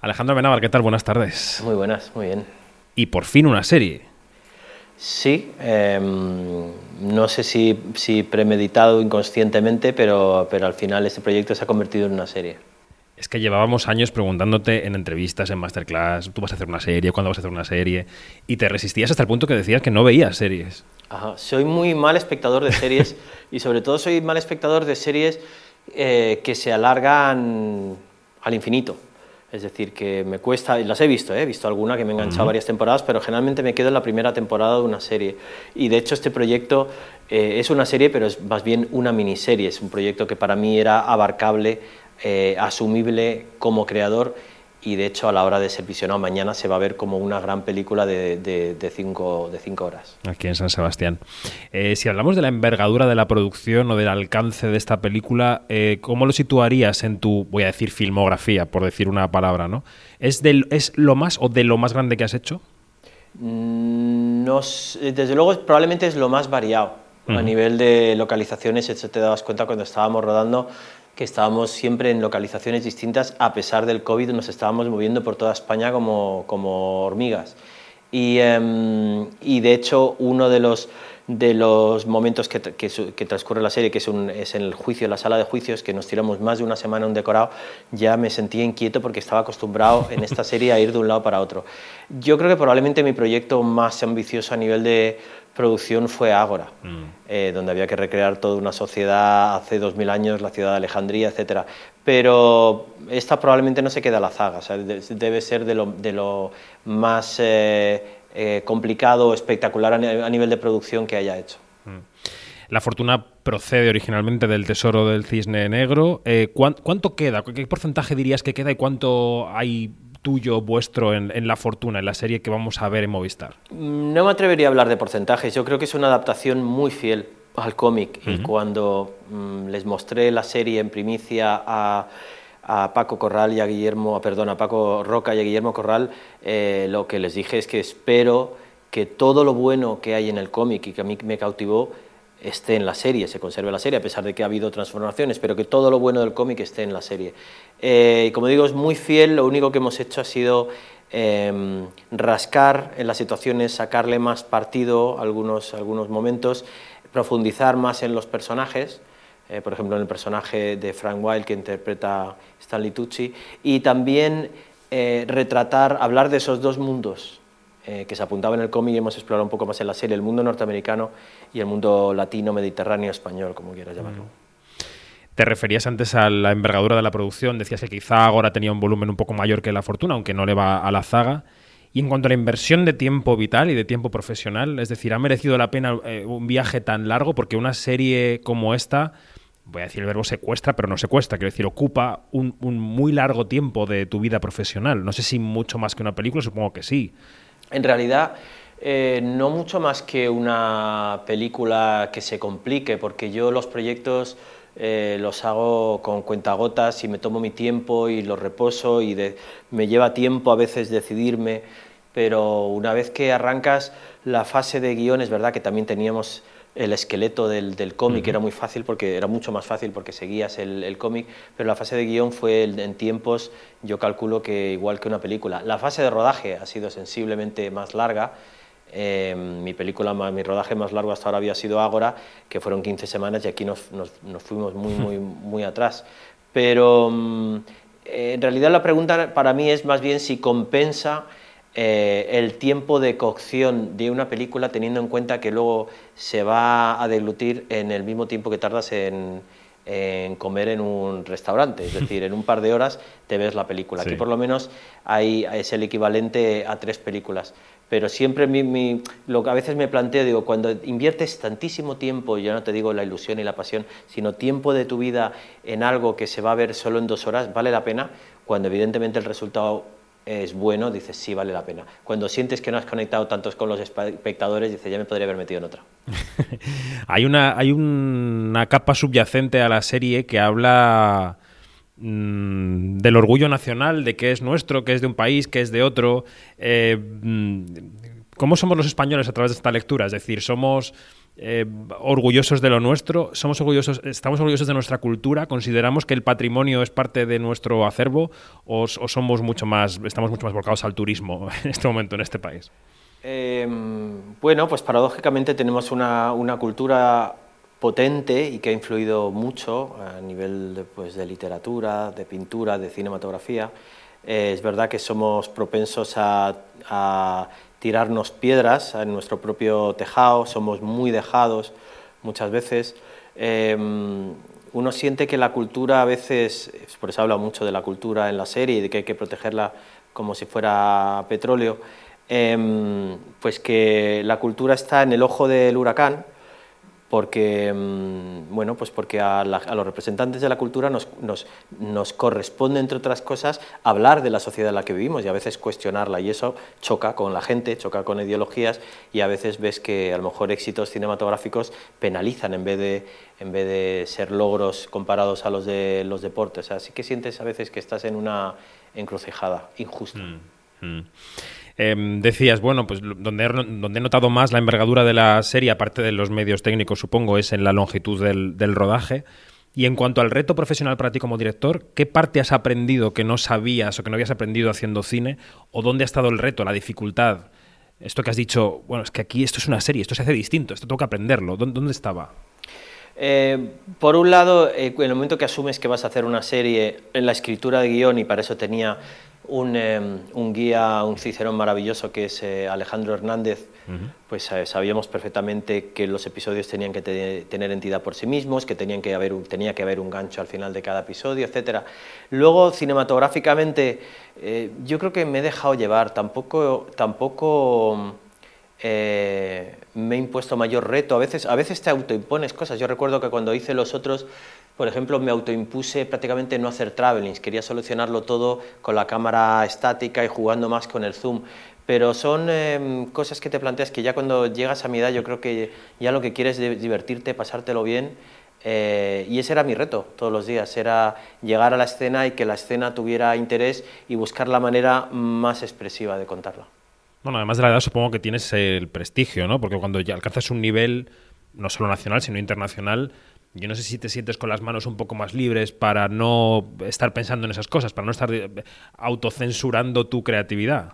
Alejandro Benavar, ¿qué tal? Buenas tardes. Muy buenas, muy bien. Y por fin una serie. Sí, em, no sé si, si premeditado inconscientemente, pero, pero al final este proyecto se ha convertido en una serie. Es que llevábamos años preguntándote en entrevistas, en masterclass, tú vas a hacer una serie, ¿cuándo vas a hacer una serie? Y te resistías hasta el punto que decías que no veías series. Ajá. Soy muy mal espectador de series y sobre todo soy mal espectador de series eh, que se alargan al infinito. Es decir, que me cuesta, y las he visto, ¿eh? he visto alguna que me he enganchado varias temporadas, pero generalmente me quedo en la primera temporada de una serie. Y de hecho este proyecto eh, es una serie, pero es más bien una miniserie. Es un proyecto que para mí era abarcable, eh, asumible como creador y de hecho a la hora de ser visionado mañana se va a ver como una gran película de, de, cinco, de cinco, horas. Aquí en San Sebastián. Eh, si hablamos de la envergadura de la producción o del alcance de esta película, eh, ¿cómo lo situarías en tu, voy a decir, filmografía, por decir una palabra, ¿no? ¿Es, del, ¿Es lo más o de lo más grande que has hecho? Mm, no, desde luego probablemente es lo más variado. A nivel de localizaciones, eso te dabas cuenta cuando estábamos rodando, que estábamos siempre en localizaciones distintas, a pesar del COVID nos estábamos moviendo por toda España como, como hormigas. Y, em, y, de hecho uno de los, de los momentos que, que, que transcurre la serie, que es, un, es en el juicio, en la sala de juicios, que nos tiramos más de una semana un decorado, ya me sentía inquieto porque estaba acostumbrado en esta serie a ir de un lado para otro. Yo creo que probablemente mi proyecto más ambicioso a nivel de producción fue Ágora, mm. eh, donde había que recrear toda una sociedad hace dos mil años, la ciudad de Alejandría, etc. Pero esta probablemente no se queda a la zaga, debe ser de lo, de lo más eh, eh, complicado, espectacular a nivel de producción que haya hecho. Mm. La fortuna procede originalmente del tesoro del cisne negro. ¿Cuánto queda? ¿Qué porcentaje dirías que queda y cuánto hay tuyo, vuestro en, La Fortuna, en la serie que vamos a ver en Movistar? No me atrevería a hablar de porcentajes, yo creo que es una adaptación muy fiel al cómic. Y cuando mm, les mostré la serie en primicia a, Paco Corral y a Guillermo, perdón, a Paco Roca y a Guillermo Corral, eh, lo que les dije es que espero que todo lo bueno que hay en el cómic y que a mí me cautivó esté en la serie, se conserve la serie, a pesar de que ha habido transformaciones, pero que todo lo bueno del cómic esté en la serie. Eh, como digo, es muy fiel, lo único que hemos hecho ha sido em, rascar en las situaciones, sacarle más partido algunos, algunos momentos, profundizar más en los personajes, eh, por ejemplo en el personaje de Frank Wilde que interpreta Stanley Tucci, y también eh, retratar, hablar de esos dos mundos, eh, que se apuntaba en el cómic y hemos explorado un poco más en la serie, el mundo norteamericano y el mundo latino, mediterráneo, español, como quieras llamarlo. Te referías antes a la envergadura de la producción, decías que quizá ahora tenía un volumen un poco mayor que La Fortuna, aunque no le va a la zaga. Y en cuanto a la inversión de tiempo vital y de tiempo profesional, es decir, ¿ha merecido la pena eh, un viaje tan largo? Porque una serie como esta, voy a decir el verbo secuestra, pero no secuestra, quiero decir, ocupa un, un muy largo tiempo de tu vida profesional. No sé si mucho más que una película, supongo que sí. En realidad, eh, no mucho más que una película que se complique, porque yo los proyectos eh, los hago con cuentagotas y me tomo mi tiempo y los reposo y me lleva tiempo a veces decidirme, pero una vez que arrancas la fase de guion, es verdad que también teníamos el esqueleto del, del cómic era muy fácil porque era mucho más fácil porque seguías el, el cómic, pero la fase de guion fue en tiempos, yo calculo que igual que una película. La fase de rodaje ha sido sensiblemente más larga. Em, mi película, mi rodaje más largo hasta ahora había sido Ágora, que fueron 15 semanas y aquí nos, nos, nos fuimos muy, muy, muy atrás. Pero mm, en realidad la pregunta para mí es más bien si compensa eh, el tiempo de cocción de una película teniendo en cuenta que luego se va a deglutir en el mismo tiempo que tardas en, comer en un restaurante, es decir, en un par de horas te ves la película. Aquí por lo menos hay, es el equivalente a tres películas. Pero siempre lo que a veces me planteo, digo, cuando inviertes tantísimo tiempo, ya no te digo la ilusión y la pasión, sino tiempo de tu vida en algo que se va a ver solo en dos horas, ¿vale la pena? Cuando evidentemente el resultado es bueno, dices, sí, vale la pena. Cuando sientes que no has conectado tantos con los espectadores, dices, ya me podría haber metido en otra. hay, una, hay una capa subyacente a la serie que habla mm, del orgullo nacional, de que es nuestro, que es de un país, que es de otro. Eh, mm, ¿Cómo somos los españoles a través de esta lectura? Es decir, somos eh, orgullosos de lo nuestro, somos orgullosos, estamos orgullosos de nuestra cultura, consideramos que el patrimonio es parte de nuestro acervo o, somos mucho más, estamos mucho más volcados al turismo en este momento en este país. Em, bueno, pues paradójicamente tenemos una, cultura potente y que ha influido mucho a nivel de, pues, de literatura, de pintura, de cinematografía. Eh, es verdad que somos propensos a tirarnos piedras en nuestro propio tejado, somos muy dejados muchas veces. Em, uno siente que la cultura a veces, por eso habla mucho de la cultura en la serie y de que hay que protegerla como si fuera petróleo, em, pues que la cultura está en el ojo del huracán porque, mm, bueno, pues porque a, los representantes de la cultura nos, nos, nos, corresponde, entre otras cosas, hablar de la sociedad en la que vivimos y a veces cuestionarla. Y eso choca con la gente, choca con ideologías y a veces ves que a lo mejor éxitos cinematográficos penalizan en vez de, en vez de ser logros comparados a los de los deportes. Así que sientes a veces que estás en una encrucijada injusta. Mm, mm. Em, decías, bueno, pues donde he, donde he notado más la envergadura de la serie, aparte de los medios técnicos, supongo, es en la longitud del, rodaje. Y en cuanto al reto profesional para ti como director, ¿qué parte has aprendido que no sabías o que no habías aprendido haciendo cine? ¿O dónde ha estado el reto, la dificultad? Esto que has dicho, bueno, es que aquí esto es una serie, esto se hace distinto, esto tengo que aprenderlo. ¿Dónde, estaba? Eh, por un lado, eh, en el momento que asumes que vas a hacer una serie, en la escritura de guion, y para eso tenía Em, un, guía, un cicerón maravilloso que es eh, Alejandro Hernández, pues eh, sabíamos perfectamente que los episodios tenían que tener entidad por sí mismos, que, tenían que haber tenía que haber un gancho al final de cada episodio, etc. Luego, cinematográficamente, eh, yo creo que me he dejado llevar, tampoco, tampoco me he impuesto mayor reto, a veces, a veces te autoimpones cosas, yo recuerdo que cuando hice los otros por ejemplo, me autoimpuse prácticamente no hacer travelings, quería solucionarlo todo con la cámara estática y jugando más con el zoom. Pero son em, cosas que te planteas que ya cuando llegas a mi edad yo creo que ya lo que quieres es divertirte, pasártelo bien. Eh, y ese era mi reto todos los días, era llegar a la escena y que la escena tuviera interés y buscar la manera más expresiva de contarla. Bueno, además de la edad supongo que tienes el prestigio, ¿no? Porque cuando ya alcanzas un nivel no solo nacional, sino internacional, yo no sé si te sientes con las manos un poco más libres para no estar pensando en esas cosas, para no estar eh, autocensurando tu creatividad.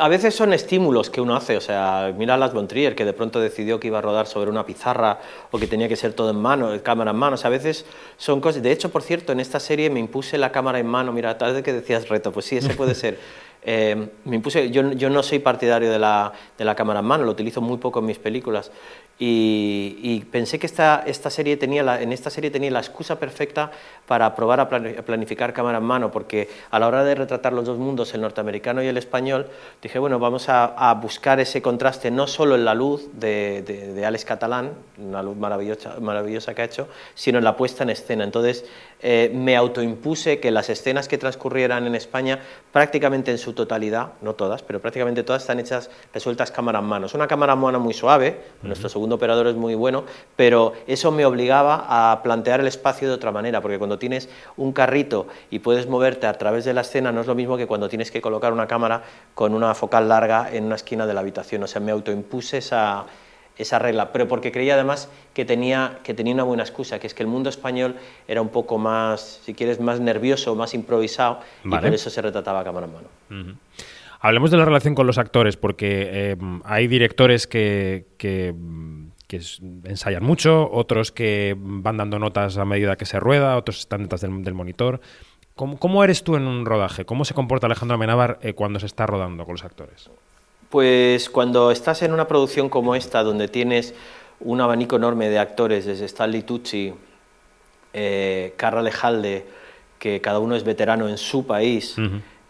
A veces son estímulos que uno hace, o sea, mira a Las Bontrier, que de pronto decidió que iba a rodar sobre una pizarra o que tenía que ser todo en mano, cámara en mano, a veces son cosas... De hecho, por cierto, en esta serie me impuse la cámara en mano, mira, tal vez que decías reto, pues sí, ese puede ser. Eh, me impuse, yo, yo, no soy partidario de la, de la cámara en mano, lo utilizo muy poco en mis películas, y, pensé que esta, esta serie tenía la, en esta serie tenía la excusa perfecta para probar a planificar cámara en mano, porque a la hora de retratar los dos mundos, el norteamericano y el español, dije, bueno, vamos a, buscar ese contraste no solo en la luz de, de, Alex Catalán, una luz maravillosa, maravillosa que ha hecho, sino en la puesta en escena. Entonces, eh, me autoimpuse que las escenas que transcurrieran en España, prácticamente en su totalidad, no todas, pero prácticamente todas están hechas, resueltas cámara en mano. Es una cámara en mano muy suave, nuestro segundo operador es muy bueno, pero eso me obligaba a plantear el espacio de otra manera, porque cuando tienes un carrito y puedes moverte a través de la escena, no es lo mismo que cuando tienes que colocar una cámara con una focal larga en una esquina de la habitación. O sea, me autoimpuse esa esa regla, pero porque creía además que tenía, que tenía una buena excusa, que es que el mundo español era un poco más, si quieres, más nervioso, más improvisado, y por eso se retrataba cámara en mano. Hablemos de la relación con los actores, porque eh, hay directores que, que, ensayan mucho, otros que van dando notas a medida que se rueda, otros están detrás del, monitor. ¿Cómo, eres tú en un rodaje? ¿Cómo se comporta Alejandro Amenábar eh, cuando se está rodando con los actores? Pues cuando estás en una producción como esta, donde tienes un abanico enorme de actores, desde Stanley Tucci, eh, Carra Lejalde, que cada uno es veterano en su país,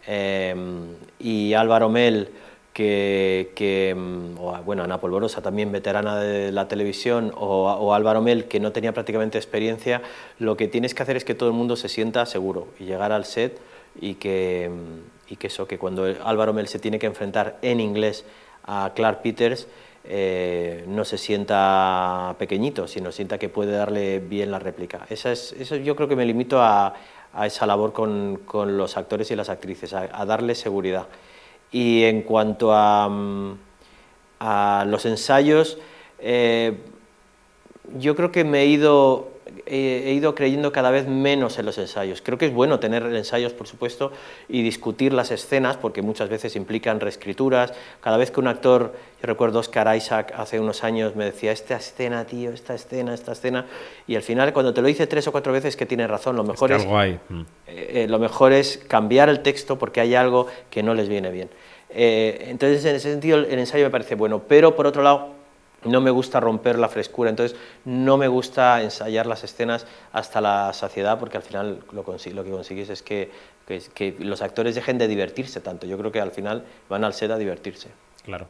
em, y Álvaro Mel, que, mm, o, bueno, Ana Polvorosa, también veterana de la televisión, o, o, Álvaro Mel, que no tenía prácticamente experiencia, lo que tienes que hacer es que todo el mundo se sienta seguro y llegar al set y que mm, y que eso, que cuando Álvaro Mel se tiene que enfrentar en inglés a Clark Peters, eh, no se sienta pequeñito, sino sienta que puede darle bien la réplica. Esa es, eso yo creo que me limito a, a esa labor con, con, los actores y las actrices, a, a seguridad. Y en cuanto a, mm, a los ensayos, Eh, yo creo que me he ido, he ido creyendo cada vez menos en los ensayos. Creo que es bueno tener ensayos, por supuesto, y discutir las escenas, porque muchas veces implican reescrituras. Cada vez que un actor, yo recuerdo Oscar Isaac hace unos años, me decía, esta escena, tío, esta escena, esta escena, y al final cuando te lo dice tres o cuatro veces que tiene razón, lo mejor, es, mm. eh, lo mejor es cambiar el texto porque hay algo que no les viene bien. Eh, entonces, en ese sentido, el ensayo me parece bueno, pero por otro lado, no me gusta romper la frescura, entonces no me gusta ensayar las escenas hasta la saciedad porque al final lo, lo que consigues es que, que, los actores dejen de divertirse tanto. Yo creo que al final van al set a divertirse. Claro.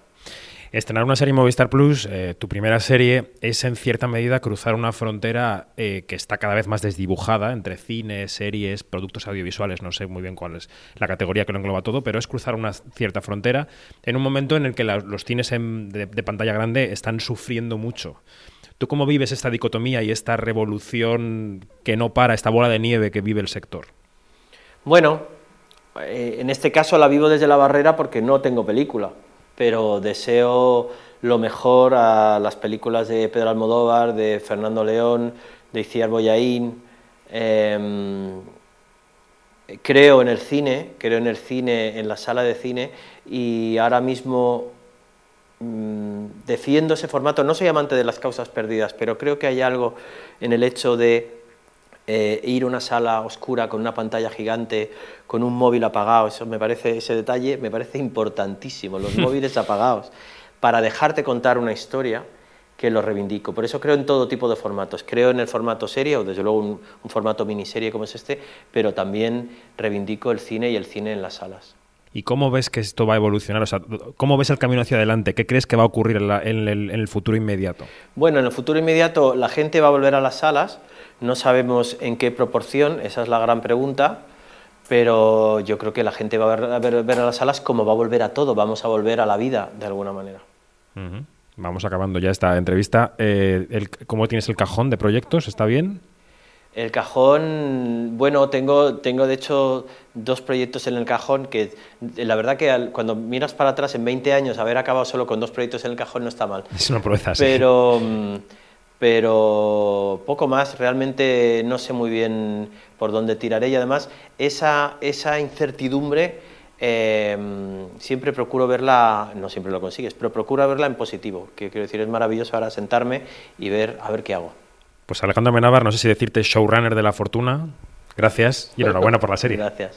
Estrenar una serie Movistar Plus, eh, tu primera serie, es en cierta medida cruzar una frontera eh, que está cada vez más desdibujada entre cine, series, productos audiovisuales, no sé muy bien cuál es la categoría que lo engloba todo, pero es cruzar una cierta frontera en un momento en el que los cines de, de pantalla grande están sufriendo mucho. ¿Tú cómo vives esta dicotomía y esta revolución que no para, esta bola de nieve que vive el sector? Bueno, eh, en este caso la vivo desde la barrera porque no tengo película pero deseo lo mejor a las películas de Pedro Almodóvar, de Fernando León, de Iciar Boyaín. Em, creo en el cine, creo en el cine, en la sala de cine, y ahora mismo mm, defiendo ese formato. No soy amante de las causas perdidas, pero creo que hay algo en el hecho de eh, ir a una sala oscura con una pantalla gigante, con un móvil apagado, eso me parece, ese detalle me parece importantísimo, los móviles apagados, para dejarte contar una historia que lo reivindico. Por eso creo en todo tipo de formatos. Creo en el formato serie, o desde luego un, formato miniserie como es este, pero también reivindico el cine y el cine en las salas. ¿Y cómo ves que esto va a evolucionar? O sea, ¿Cómo ves el camino hacia adelante? ¿Qué crees que va a ocurrir en, el, futuro inmediato? Bueno, en el futuro inmediato la gente va a volver a las salas, no sabemos en qué proporción, esa es la gran pregunta, pero yo creo que la gente va a ver, a, las salas como va a volver a todo, vamos a volver a la vida de alguna manera. Vamos acabando ya esta entrevista. Eh, ¿Cómo tienes el cajón de proyectos? ¿Está bien? El cajón, bueno, tengo, tengo de hecho dos proyectos en el cajón que la verdad que cuando miras para atrás en 20 años haber acabado solo con dos proyectos en el cajón no está mal. Es una proeza, Pero... Pero poco más, realmente no sé muy bien por dónde tiraré y además esa, esa incertidumbre em, siempre procuro verla, no siempre lo consigues, pero procuro verla en positivo, que quiero decir, es maravilloso ahora sentarme y ver a ver qué hago. Pues Alejandro Menábar, no sé si decirte showrunner de la fortuna, gracias y enhorabuena por la serie. Gracias.